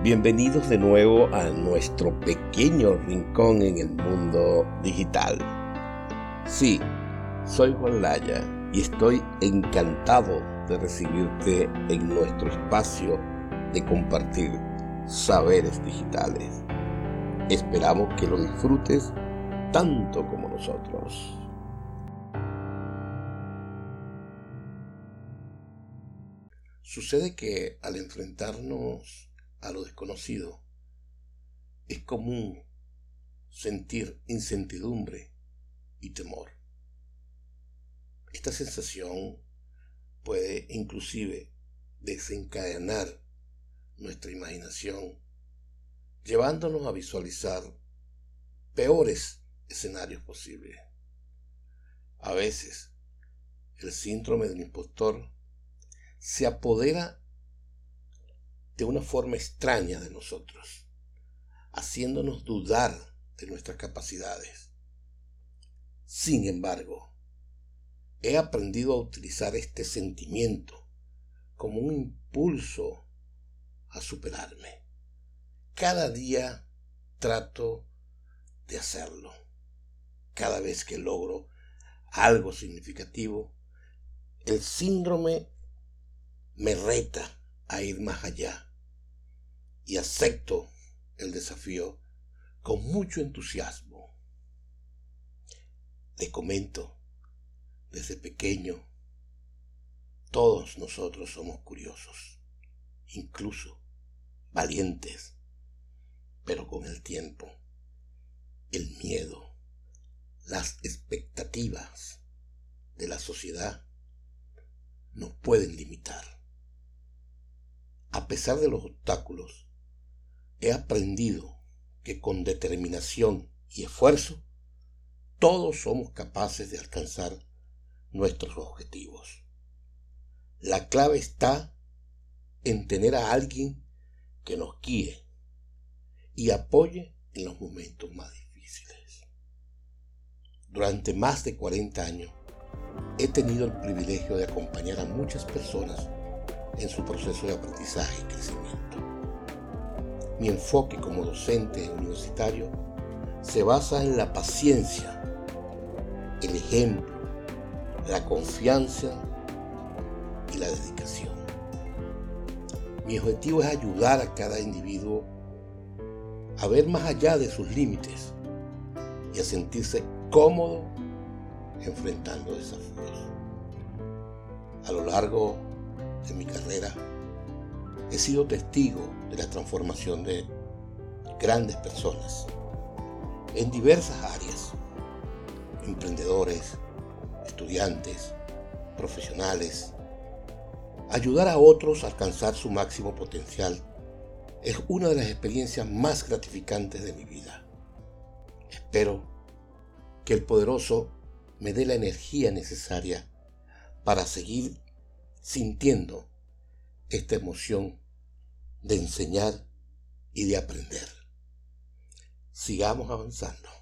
Bienvenidos de nuevo a nuestro pequeño rincón en el mundo digital. Sí, soy Juan Laya y estoy encantado de recibirte en nuestro espacio de compartir saberes digitales. Esperamos que lo disfrutes tanto como nosotros. Sucede que al enfrentarnos a lo desconocido, es común sentir incertidumbre y temor. Esta sensación puede inclusive desencadenar nuestra imaginación, llevándonos a visualizar peores escenarios posibles. A veces, el síndrome del impostor se apodera de una forma extraña de nosotros, haciéndonos dudar de nuestras capacidades. Sin embargo, he aprendido a utilizar este sentimiento como un impulso a superarme. Cada día trato de hacerlo. Cada vez que logro algo significativo, el síndrome me reta a ir más allá y acepto el desafío con mucho entusiasmo. Le comento, desde pequeño, todos nosotros somos curiosos, incluso valientes, pero con el tiempo, el miedo, las expectativas de la sociedad nos pueden limitar. A pesar de los obstáculos, he aprendido que con determinación y esfuerzo todos somos capaces de alcanzar nuestros objetivos. La clave está en tener a alguien que nos guíe y apoye en los momentos más difíciles. Durante más de 40 años he tenido el privilegio de acompañar a muchas personas en su proceso de aprendizaje y crecimiento. Mi enfoque como docente universitario se basa en la paciencia, el ejemplo, la confianza y la dedicación. Mi objetivo es ayudar a cada individuo a ver más allá de sus límites y a sentirse cómodo enfrentando desafíos. A lo largo de mi carrera, he sido testigo de la transformación de grandes personas en diversas áreas, emprendedores, estudiantes, profesionales. Ayudar a otros a alcanzar su máximo potencial es una de las experiencias más gratificantes de mi vida. Espero que el poderoso me dé la energía necesaria para seguir sintiendo esta emoción de enseñar y de aprender. Sigamos avanzando.